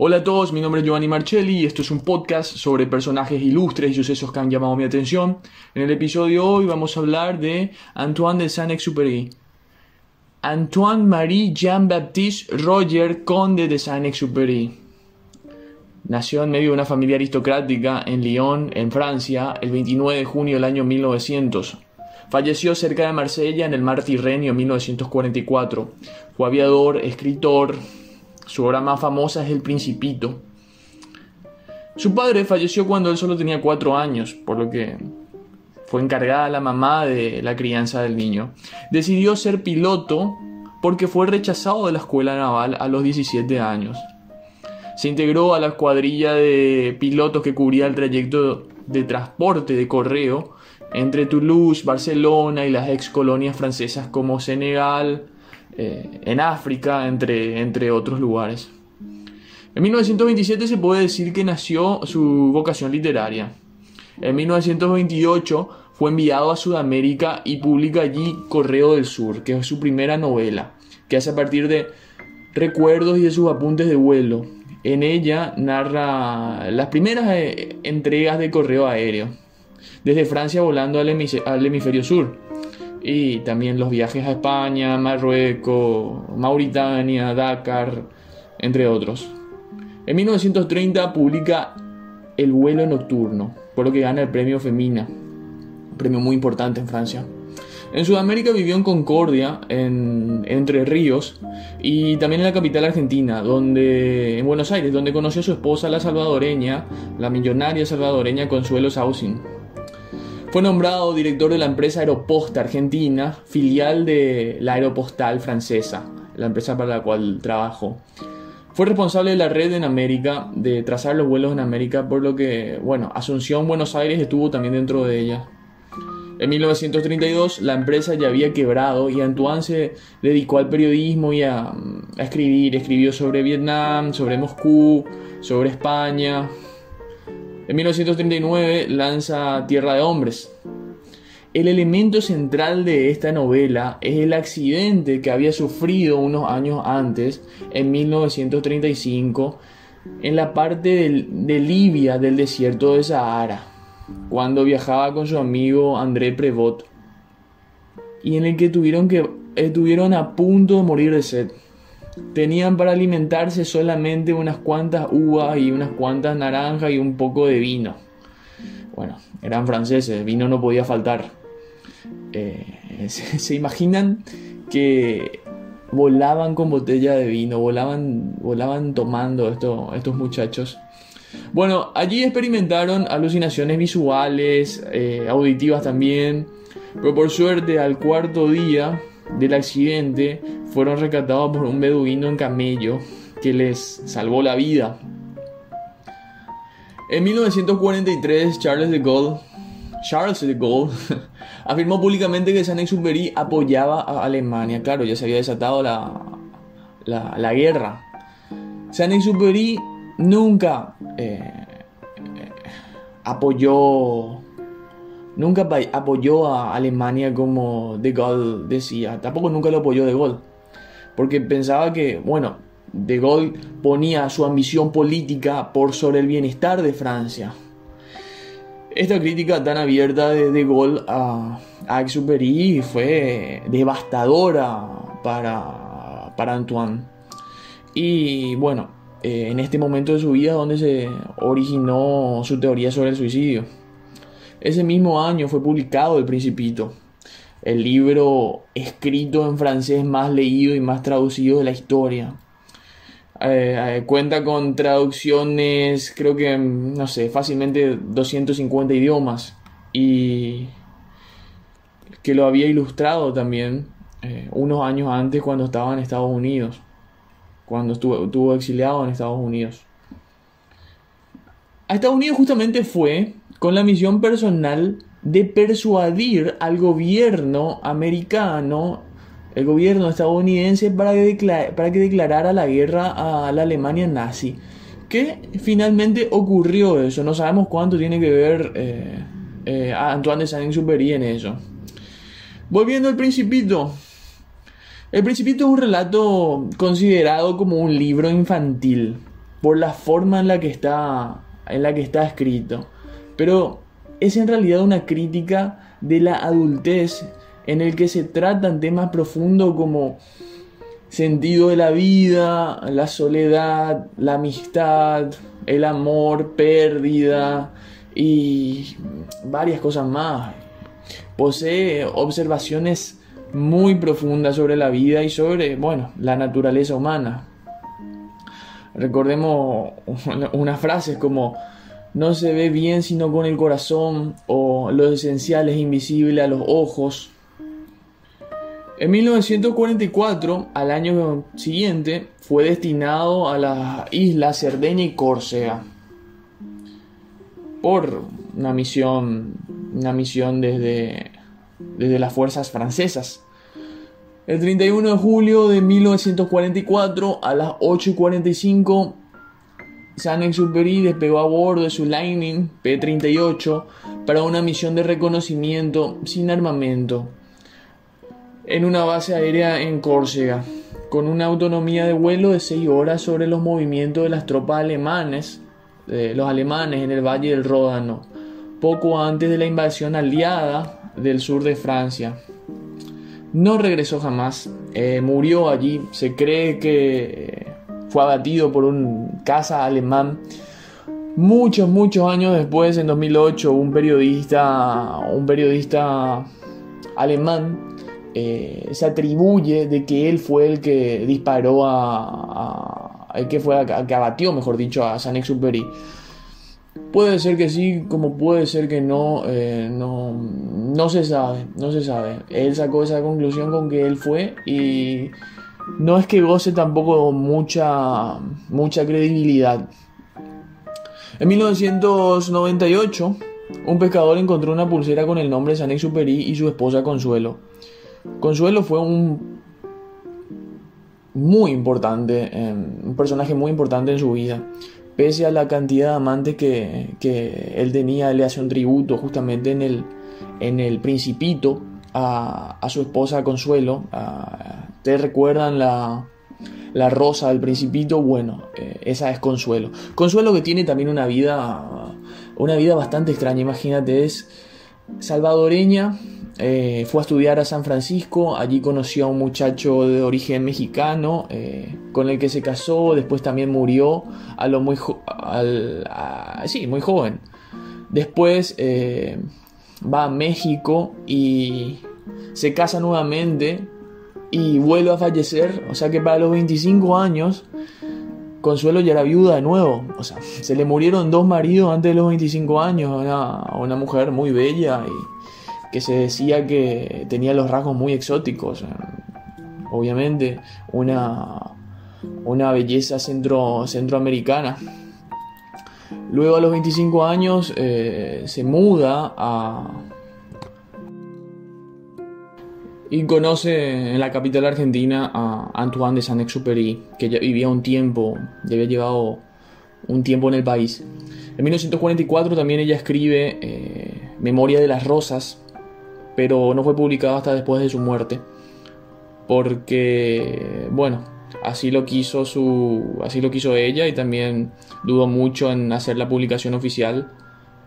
Hola a todos, mi nombre es Giovanni Marcelli y esto es un podcast sobre personajes ilustres y sucesos que han llamado mi atención. En el episodio de hoy vamos a hablar de Antoine de Saint-Exupéry. Antoine Marie Jean-Baptiste Roger Conde de Saint-Exupéry. Nació en medio de una familia aristocrática en Lyon, en Francia, el 29 de junio del año 1900. Falleció cerca de Marsella en el mar Tirrenio en 1944. Fue aviador, escritor, su obra más famosa es El Principito. Su padre falleció cuando él solo tenía cuatro años, por lo que fue encargada la mamá de la crianza del niño. Decidió ser piloto porque fue rechazado de la escuela naval a los 17 años. Se integró a la cuadrilla de pilotos que cubría el trayecto de transporte de correo entre Toulouse, Barcelona y las ex colonias francesas como Senegal, eh, en África, entre, entre otros lugares. En 1927 se puede decir que nació su vocación literaria. En 1928 fue enviado a Sudamérica y publica allí Correo del Sur, que es su primera novela, que hace a partir de recuerdos y de sus apuntes de vuelo. En ella narra las primeras eh, entregas de correo aéreo, desde Francia volando al hemisferio sur y también los viajes a España, Marruecos, Mauritania, Dakar, entre otros. En 1930 publica El vuelo nocturno, por lo que gana el premio Femina, un premio muy importante en Francia. En Sudamérica vivió en Concordia, en Entre Ríos, y también en la capital argentina, donde, en Buenos Aires, donde conoció a su esposa, la salvadoreña, la millonaria salvadoreña Consuelo Sausin. Fue nombrado director de la empresa Aeroposta Argentina, filial de la Aeropostal francesa, la empresa para la cual trabajó. Fue responsable de la red en América, de trazar los vuelos en América, por lo que, bueno, Asunción, Buenos Aires estuvo también dentro de ella. En 1932 la empresa ya había quebrado y Antoine se dedicó al periodismo y a, a escribir. Escribió sobre Vietnam, sobre Moscú, sobre España, en 1939 lanza Tierra de Hombres. El elemento central de esta novela es el accidente que había sufrido unos años antes, en 1935, en la parte de, Libia del desierto de Sahara, cuando viajaba con su amigo André Prevot, y en el que tuvieron, que, estuvieron a punto de morir de sed. Tenían para alimentarse solamente unas cuantas uvas y unas cuantas naranjas y un poco de vino. Bueno, eran franceses, vino no podía faltar. Eh, se, imaginan que volaban con botella de vino, volaban, volaban tomando estos muchachos. Bueno, allí experimentaron alucinaciones visuales, eh, auditivas también, pero por suerte al cuarto día del accidente fueron rescatados por un beduino en camello que les salvó la vida. En 1943, Charles de Gaulle, de Gaulle afirmó públicamente que Saint-Exupéry apoyaba a Alemania. Claro, ya se había desatado la, la, guerra. Saint-Exupéry nunca eh, eh, apoyó nunca apoyó a Alemania como De Gaulle decía. Tampoco nunca lo apoyó De Gaulle. Porque pensaba que, bueno, De Gaulle ponía su ambición política por sobre el bienestar de Francia. Esta crítica tan abierta de De Gaulle a, a Exupéry fue devastadora para, para Antoine. Y bueno, eh, en este momento de su vida donde se originó su teoría sobre el suicidio. Ese mismo año fue publicado El Principito, el libro escrito en francés más leído y más traducido de la historia. Eh, eh, cuenta con traducciones, creo que, no sé, fácilmente 250 idiomas y que lo había ilustrado también eh, unos años antes cuando estaba en Estados Unidos, cuando estuvo, estuvo exiliado en Estados Unidos. A Estados Unidos justamente fue con la misión personal de persuadir al gobierno americano, el gobierno estadounidense, para que, declarara la guerra a la Alemania nazi. Que finalmente ocurrió eso. No sabemos cuánto tiene que ver eh, eh, Antoine de Saint-Exupéry en eso. Volviendo al Principito. El Principito es un relato considerado como un libro infantil. por la forma en la que está, en la que está escrito. Pero es en realidad una crítica de la adultez en el que se tratan temas profundos como sentido de la vida, la soledad, la amistad, el amor, pérdida y varias cosas más. Posee observaciones muy profundas sobre la vida y sobre, bueno, la naturaleza humana. Recordemos unas frases como no se ve bien sino con el corazón o lo esencial es invisible a los ojos. En 1944, al año siguiente, fue destinado a las islas Cerdeña y Córcega por una misión, una misión desde, desde las fuerzas francesas. El 31 de julio de 1944 a las 8.45 Saint-Exupéry despegó a bordo de su Lightning P-38 para una misión de reconocimiento sin armamento en una base aérea en Córcega, con una autonomía de vuelo de 6 horas sobre los movimientos de las tropas alemanes, los alemanes en el Valle del Ródano, poco antes de la invasión aliada del sur de Francia. No regresó jamás, eh, murió allí, se cree que fue abatido por un caza alemán. Muchos, muchos años después, en 2008, un periodista, un periodista alemán eh, se atribuye de que él fue el que disparó a, el que fue que abatió, mejor dicho, a Saint-Exupéry. Puede ser que sí, como puede ser que no, eh, no, no se sabe, no se sabe. Él sacó esa conclusión con que él fue y no es que goce tampoco mucha, mucha credibilidad. En 1998, un pescador encontró una pulsera con el nombre de Saint-Exupéry y su esposa Consuelo. Consuelo fue un muy importante, un personaje muy importante en su vida. Pese a la cantidad de amantes que, él tenía, le hace un tributo justamente en el, en el Principito a, su esposa Consuelo. ¿Te recuerdan la, la rosa del Principito? Bueno, eh, esa es Consuelo. Consuelo que tiene también una vida, una vida bastante extraña, imagínate, es salvadoreña, eh, fue a estudiar a San Francisco, allí conoció a un muchacho de origen mexicano eh, con el que se casó, después también murió a lo muy, sí, muy joven. Después va a México y se casa nuevamente y vuelve a fallecer, o sea que para los 25 años Consuelo ya era viuda de nuevo, o sea, se le murieron dos maridos antes de los 25 años, a una mujer muy bella y que se decía que tenía los rasgos muy exóticos. Obviamente, una, una belleza centro, centroamericana. Luego a los 25 años eh, se muda a... Y conoce en la capital argentina a Antoine de Saint-Exupéry, que ya vivía un tiempo, ya había llevado un tiempo en el país. En 1944 también ella escribe eh, Memoria de las Rosas, pero no fue publicado hasta después de su muerte. Porque, bueno, así lo quiso su así lo quiso ella y también dudó mucho en hacer la publicación oficial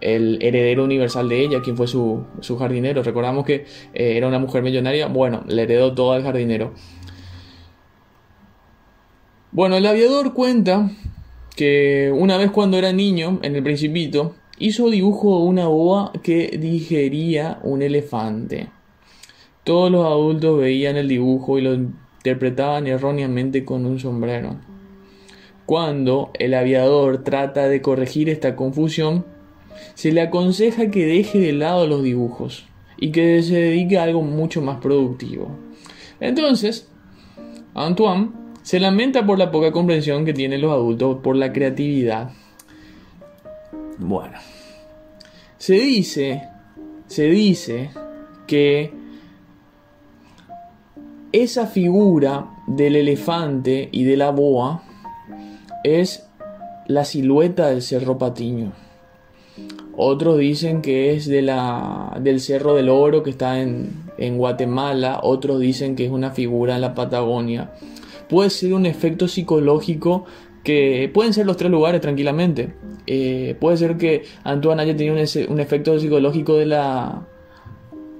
el heredero universal de ella, quien fue su, jardinero. Recordamos que eh, era una mujer millonaria, bueno, le heredó todo al jardinero. Bueno, el aviador cuenta que una vez cuando era niño, en el principito, hizo dibujo de una boa que digería un elefante. Todos los adultos veían el dibujo y lo interpretaban erróneamente con un sombrero. Cuando el aviador trata de corregir esta confusión, se le aconseja que deje de lado los dibujos y que se dedique a algo mucho más productivo. Entonces, Antoine se lamenta por la poca comprensión que tienen los adultos por la creatividad bueno, se dice, se dice que esa figura del elefante y de la boa es la silueta del Cerro Patiño. Otros dicen que es de la, del Cerro del Oro que está en, en Guatemala. Otros dicen que es una figura en la Patagonia. Puede ser un efecto psicológico que pueden ser los tres lugares tranquilamente. Eh, puede ser que Antoine haya tenido un, efecto psicológico de la,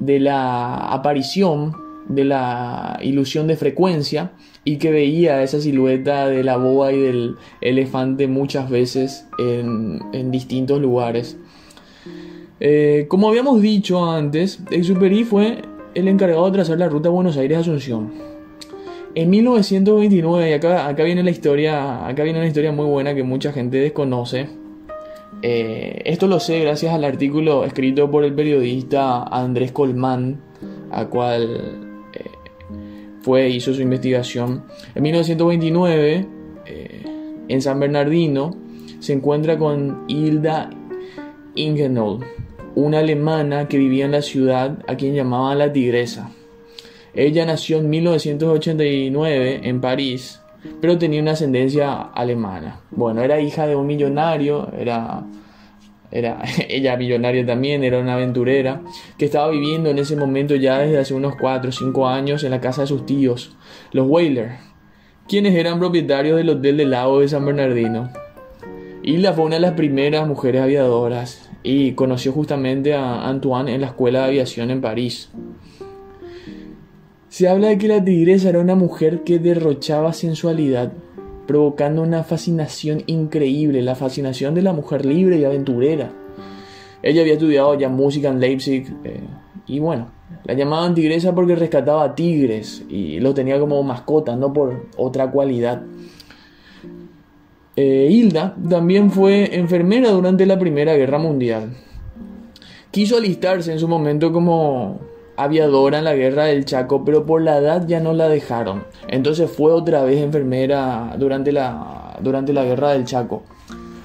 de la aparición, de la ilusión de frecuencia y que veía esa silueta de la boa y del elefante muchas veces en, distintos lugares. Eh, como habíamos dicho antes, Exuperi fue el encargado de trazar la ruta Buenos Aires-Asunción. En 1929, y acá, viene la historia, acá viene una historia muy buena que mucha gente desconoce. Eh, esto lo sé gracias al artículo escrito por el periodista Andrés Colmán, a cual eh, fue hizo su investigación. En 1929, eh, en San Bernardino, se encuentra con Hilda Ingenold, una alemana que vivía en la ciudad a quien llamaban la Tigresa. Ella nació en 1989 en París, pero tenía una ascendencia alemana. Bueno, era hija de un millonario, era, era ella millonaria también, era una aventurera, que estaba viviendo en ese momento ya desde hace unos 4 o 5 años en la casa de sus tíos, los Whaler, quienes eran propietarios del Hotel del Lago de San Bernardino. Hilda fue una de las primeras mujeres aviadoras y conoció justamente a Antoine en la escuela de aviación en París. Se habla de que la tigresa era una mujer que derrochaba sensualidad, provocando una fascinación increíble, la fascinación de la mujer libre y aventurera. Ella había estudiado ya música en Leipzig eh, y bueno, la llamaban tigresa porque rescataba tigres y lo tenía como mascota, no por otra cualidad. Eh, Hilda también fue enfermera durante la Primera Guerra Mundial. Quiso alistarse en su momento como aviadora en la guerra del Chaco, pero por la edad ya no la dejaron. Entonces fue otra vez enfermera durante la, durante la guerra del Chaco.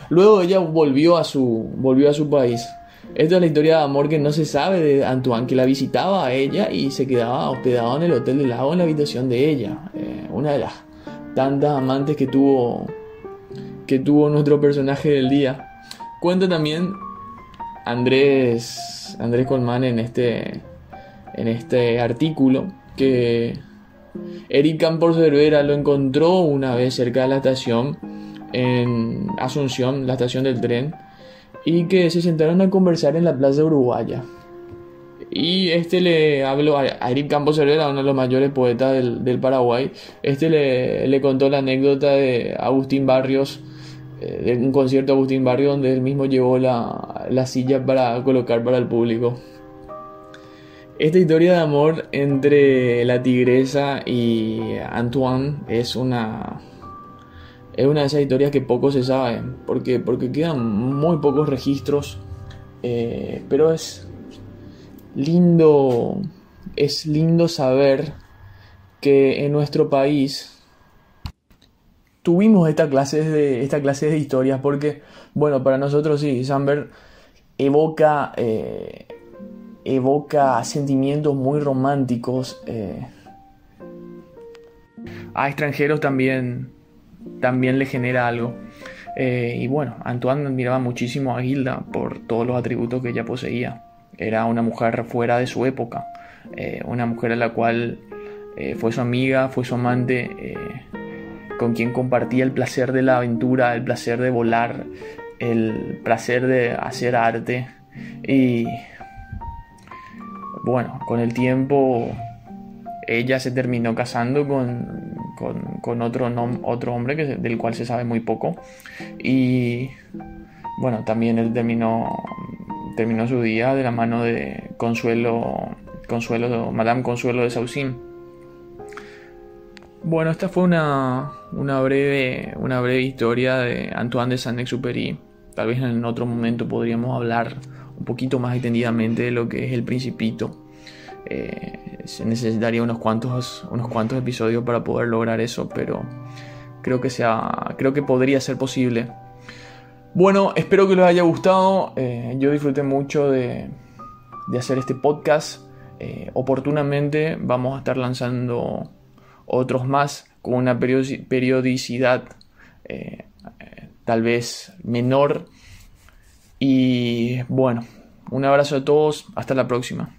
Luego ella volvió a su, volvió a su país. Esta es la historia de amor que no se sabe de Antoine, que la visitaba a ella y se quedaba hospedado en el Hotel del Lago en la habitación de ella. Eh, una de las tantas amantes que tuvo, que tuvo nuestro personaje del día. Cuenta también Andrés, Andrés Colman en este, en este artículo que Eric Campos Cervera lo encontró una vez cerca de la estación en Asunción, la estación del tren, y que se sentaron a conversar en la plaza uruguaya. Y este le habló a Eric Campos Cervera, uno de los mayores poetas del, Paraguay. Este le, contó la anécdota de Agustín Barrios, de un concierto de Agustín Barrios, donde él mismo llevó la, la silla para colocar para el público. Esta historia de amor entre la tigresa y Antoine es una es una de esas historias que poco se sabe porque porque quedan muy pocos registros eh, pero es lindo es lindo saber que en nuestro país tuvimos esta clase de esta clase de historias porque bueno para nosotros sí Samber evoca eh, evoca sentimientos muy románticos. Eh, a extranjeros también, también le genera algo. Eh, y bueno, Antoine admiraba muchísimo a Hilda por todos los atributos que ella poseía. Era una mujer fuera de su época, una mujer a la cual fue su amiga, fue su amante, con quien compartía el placer de la aventura, el placer de volar, el placer de hacer arte. Y bueno, con el tiempo ella se terminó casando con, otro, otro hombre del cual se sabe muy poco. Y bueno, también él terminó, terminó su día de la mano de Consuelo, Consuelo Madame Consuelo de Saucín. Bueno, esta fue una, una, breve, una breve historia de Antoine de Saint-Exupéry. Tal vez en otro momento podríamos hablar un poquito más extendidamente de lo que es el principito. Eh, se necesitaría unos cuantos, unos cuantos episodios para poder lograr eso, pero creo que, sea, creo que podría ser posible. Bueno, espero que les haya gustado. Eh, yo disfruté mucho de, de hacer este podcast. Eh, oportunamente vamos a estar lanzando otros más con una periodicidad tal vez menor y bueno, un abrazo a todos, hasta la próxima.